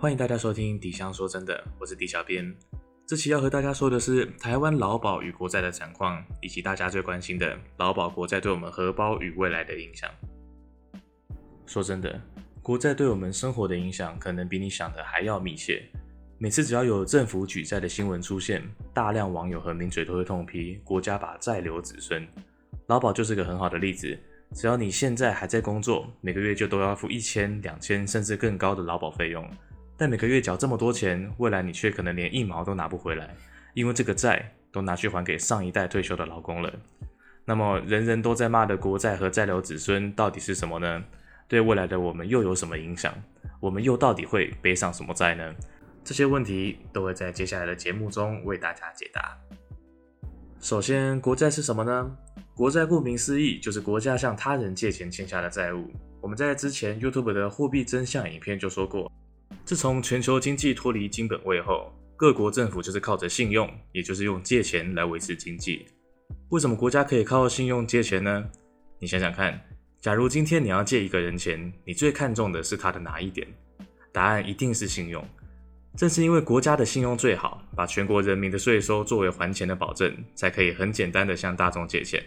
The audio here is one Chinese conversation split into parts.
欢迎大家收听底香说真的，我是底小编。这期要和大家说的是台湾劳保与国债的展况，以及大家最关心的劳保国债对我们荷包与未来的影响。说真的，国债对我们生活的影响，可能比你想的还要密切。每次只要有政府举债的新闻出现，大量网友和名嘴都会痛批国家把债留子孙。劳保就是个很好的例子，只要你现在还在工作，每个月就都要付一千、两千，甚至更高的劳保费用。但每个月缴这么多钱，未来你却可能连一毛都拿不回来，因为这个债都拿去还给上一代退休的劳工了。那么人人都在骂的国债和债留子孙到底是什么呢？对未来的我们又有什么影响？我们又到底会背上什么债呢？这些问题都会在接下来的节目中为大家解答。首先，国债是什么呢？国债顾名思义，就是国家向他人借钱欠下的债务。我们在之前 YouTube 的货币真相影片就说过。自从全球经济脱离金本位后，各国政府就是靠着信用，也就是用借钱来维持经济。为什么国家可以靠信用借钱呢？你想想看，假如今天你要借一个人钱，你最看重的是他的哪一点？答案一定是信用。正是因为国家的信用最好，把全国人民的税收作为还钱的保证，才可以很简单的向大众借钱。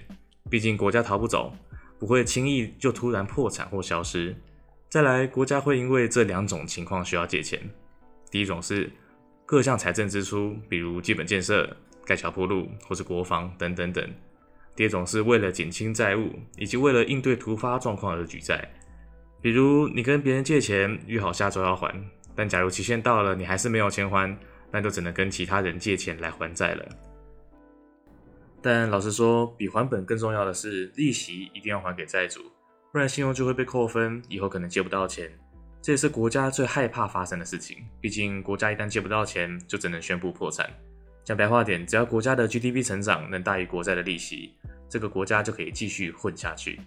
毕竟国家逃不走，不会轻易就突然破产或消失。再来，国家会因为这两种情况需要借钱。第一种是各项财政支出，比如基本建设、盖桥铺路或是国防等等等；第二种是为了减轻债务，以及为了应对突发状况而举债，比如你跟别人借钱，约好下周要还，但假如期限到了，你还是没有钱还，那就只能跟其他人借钱来还债了。但老实说，比还本更重要的是，利息一定要还给债主。不然信用就会被扣分，以后可能借不到钱，这也是国家最害怕发生的事情。毕竟国家一旦借不到钱，就只能宣布破产。讲白话点，只要国家的 GDP 成长能大于国债的利息，这个国家就可以继续混下去。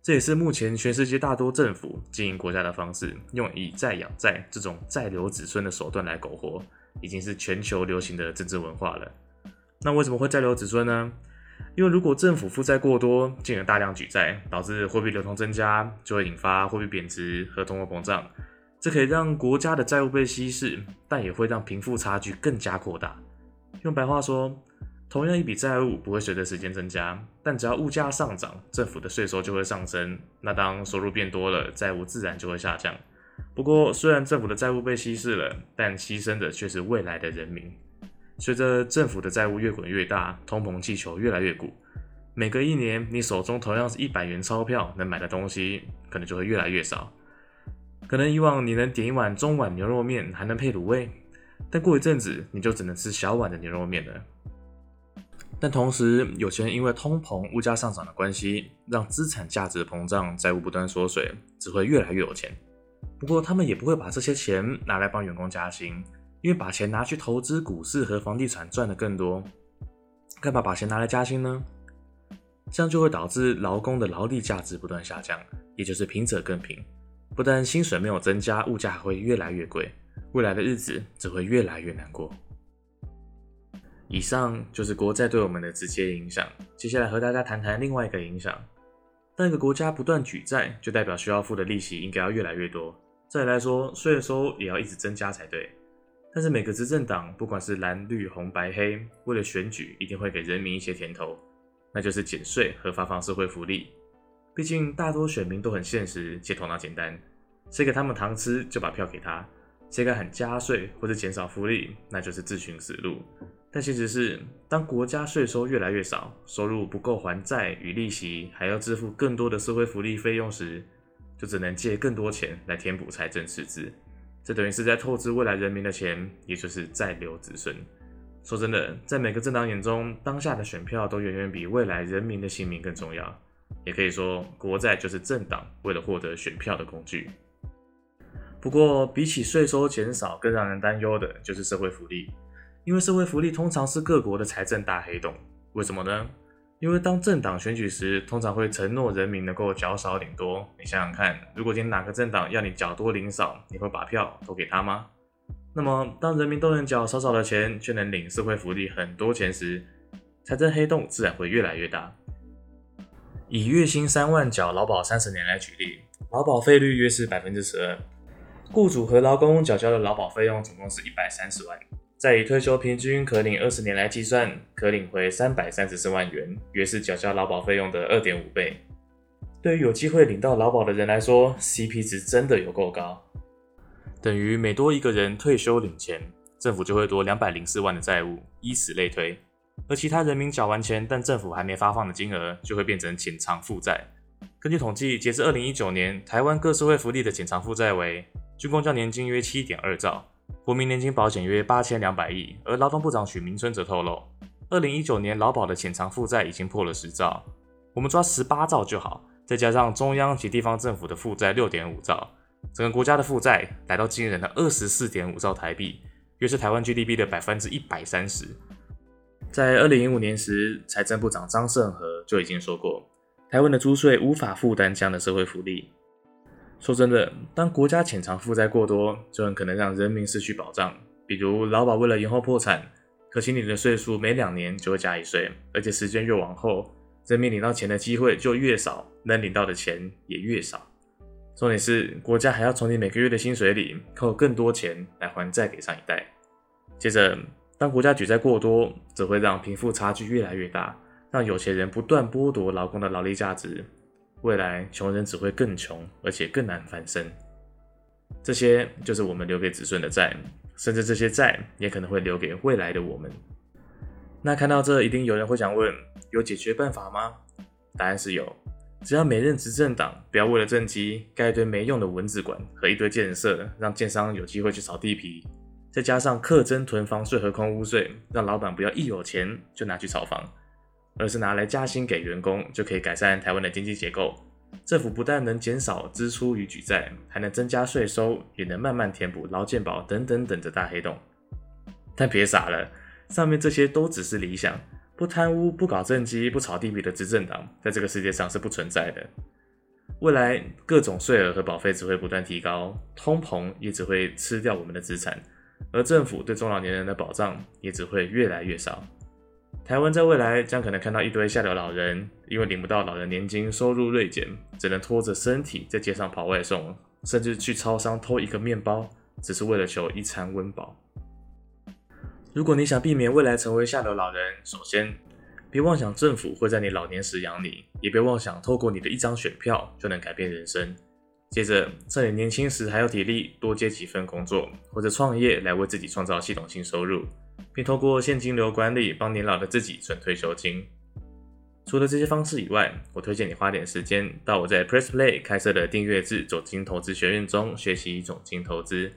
这也是目前全世界大多政府经营国家的方式，用以债养债这种债留子孙的手段来苟活，已经是全球流行的政治文化了。那为什么会债留子孙呢？因为如果政府负债过多，进而大量举债，导致货币流通增加，就会引发货币贬值和通货膨胀。这可以让国家的债务被稀释，但也会让贫富差距更加扩大。用白话说，同样一笔债务不会随着时间增加，但只要物价上涨，政府的税收就会上升。那当收入变多了，债务自然就会下降。不过，虽然政府的债务被稀释了，但牺牲的却是未来的人民。随着政府的债务越滚越大，通膨气球越来越鼓，每隔一年，你手中同样是一百元钞票能买的东西，可能就会越来越少。可能以往你能点一碗中碗牛肉面，还能配卤味，但过一阵子你就只能吃小碗的牛肉面了。但同时，有钱人因为通膨、物价上涨的关系，让资产价值膨胀，债务不断缩水，只会越来越有钱。不过，他们也不会把这些钱拿来帮员工加薪。因为把钱拿去投资股市和房地产赚的更多，干嘛把钱拿来加薪呢？这样就会导致劳工的劳力价值不断下降，也就是贫者更贫。不但薪水没有增加，物价还会越来越贵，未来的日子只会越来越难过。以上就是国债对我们的直接影响。接下来和大家谈谈另外一个影响。当一个国家不断举债，就代表需要付的利息应该要越来越多。再来说，税收也要一直增加才对。但是每个执政党，不管是蓝绿红白黑，为了选举，一定会给人民一些甜头，那就是减税和发放社会福利。毕竟大多选民都很现实且头脑简单，谁给他们糖吃，就把票给他；谁敢喊加税或者减少福利，那就是自寻死路。但其实是，当国家税收越来越少，收入不够还债与利息，还要支付更多的社会福利费用时，就只能借更多钱来填补财政赤字。这等于是在透支未来人民的钱，也就是在留子孙。说真的，在每个政党眼中，当下的选票都远远比未来人民的性命更重要。也可以说，国债就是政党为了获得选票的工具。不过，比起税收减少，更让人担忧的就是社会福利，因为社会福利通常是各国的财政大黑洞。为什么呢？因为当政党选举时，通常会承诺人民能够缴少领多。你想想看，如果今天哪个政党要你缴多领少，你会把票投给他吗？那么，当人民都能缴少少的钱，却能领社会福利很多钱时，财政黑洞自然会越来越大。以月薪三万缴劳保三十年来举例，劳保费率约是百分之十二。雇主和劳工缴交的劳保费用总共是一百三十万，再以退休平均可领二十年来计算，可领回三百三十四万元，约是缴交劳保费用的二点五倍。对于有机会领到劳保的人来说，CP 值真的有够高，等于每多一个人退休领钱，政府就会多两百零四万的债务，以此类推。而其他人民缴完钱，但政府还没发放的金额，就会变成潜藏负债。根据统计，截至二零一九年，台湾各社会福利的潜藏负债为军公教年金约七点二兆，国民年金保险约八千两百亿。而劳动部长许明春则透露，二零一九年劳保的潜藏负债已经破了十兆，我们抓十八兆就好，再加上中央及地方政府的负债六点五兆，整个国家的负债来到惊人的二十四点五兆台币，约是台湾 GDP 的百分之一百三十。在二零一五年时，财政部长张盛和就已经说过，台湾的租税无法负担这样的社会福利。说真的，当国家潜藏负债过多，就很可能让人民失去保障。比如劳保为了延后破产，可请领的岁数每两年就会加一岁，而且时间越往后，人民领到钱的机会就越少，能领到的钱也越少。重点是，国家还要从你每个月的薪水里扣更多钱来还债给上一代。接着。当国家举债过多，只会让贫富差距越来越大，让有钱人不断剥夺劳工的劳力价值，未来穷人只会更穷，而且更难翻身。这些就是我们留给子孙的债，甚至这些债也可能会留给未来的我们。那看到这，一定有人会想问：有解决办法吗？答案是有，只要每任执政党不要为了政绩盖一堆没用的文字馆和一堆建设，让建商有机会去炒地皮。再加上课征囤房税和空屋税，让老板不要一有钱就拿去炒房，而是拿来加薪给员工，就可以改善台湾的经济结构。政府不但能减少支出与举债，还能增加税收，也能慢慢填补劳健保等等等的大黑洞。但别傻了，上面这些都只是理想，不贪污、不搞政绩、不炒地皮的执政党，在这个世界上是不存在的。未来各种税额和保费只会不断提高，通膨也只会吃掉我们的资产。而政府对中老年人的保障也只会越来越少。台湾在未来将可能看到一堆下流老人，因为领不到老人年金，收入锐减，只能拖着身体在街上跑外送，甚至去超商偷一个面包，只是为了求一餐温饱。如果你想避免未来成为下流老人，首先别妄想政府会在你老年时养你，也别妄想透过你的一张选票就能改变人生。接着，趁你年轻时还有体力，多接几份工作或者创业，来为自己创造系统性收入，并透过现金流管理帮年老的自己存退休金。除了这些方式以外，我推荐你花点时间到我在 Press Play 开设的订阅制总金投资学院中学习总金投资。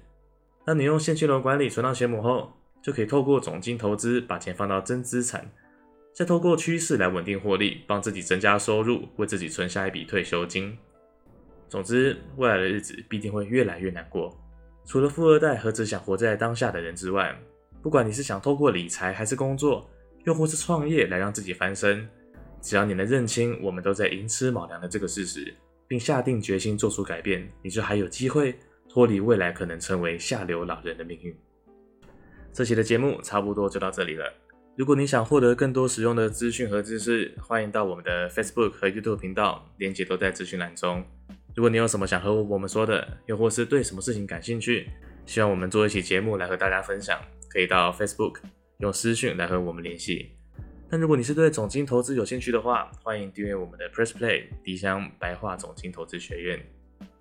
当你用现金流管理存到钱母后，就可以透过总金投资把钱放到真资产，再透过趋势来稳定获利，帮自己增加收入，为自己存下一笔退休金。总之，未来的日子必定会越来越难过。除了富二代和只想活在当下的人之外，不管你是想透过理财还是工作，又或是创业来让自己翻身，只要你能认清我们都在寅吃卯粮的这个事实，并下定决心做出改变，你就还有机会脱离未来可能成为下流老人的命运。这期的节目差不多就到这里了。如果你想获得更多实用的资讯和知识，欢迎到我们的 Facebook 和 YouTube 频道，链接都在资讯栏中。如果你有什么想和我们说的，又或是对什么事情感兴趣，希望我们做一期节目来和大家分享，可以到 Facebook 用私讯来和我们联系。但如果你是对总金投资有兴趣的话，欢迎订阅我们的 Press Play 迪香白话总金投资学院。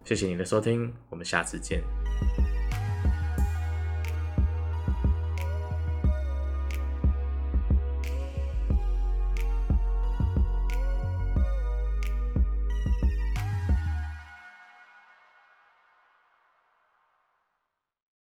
谢谢你的收听，我们下次见。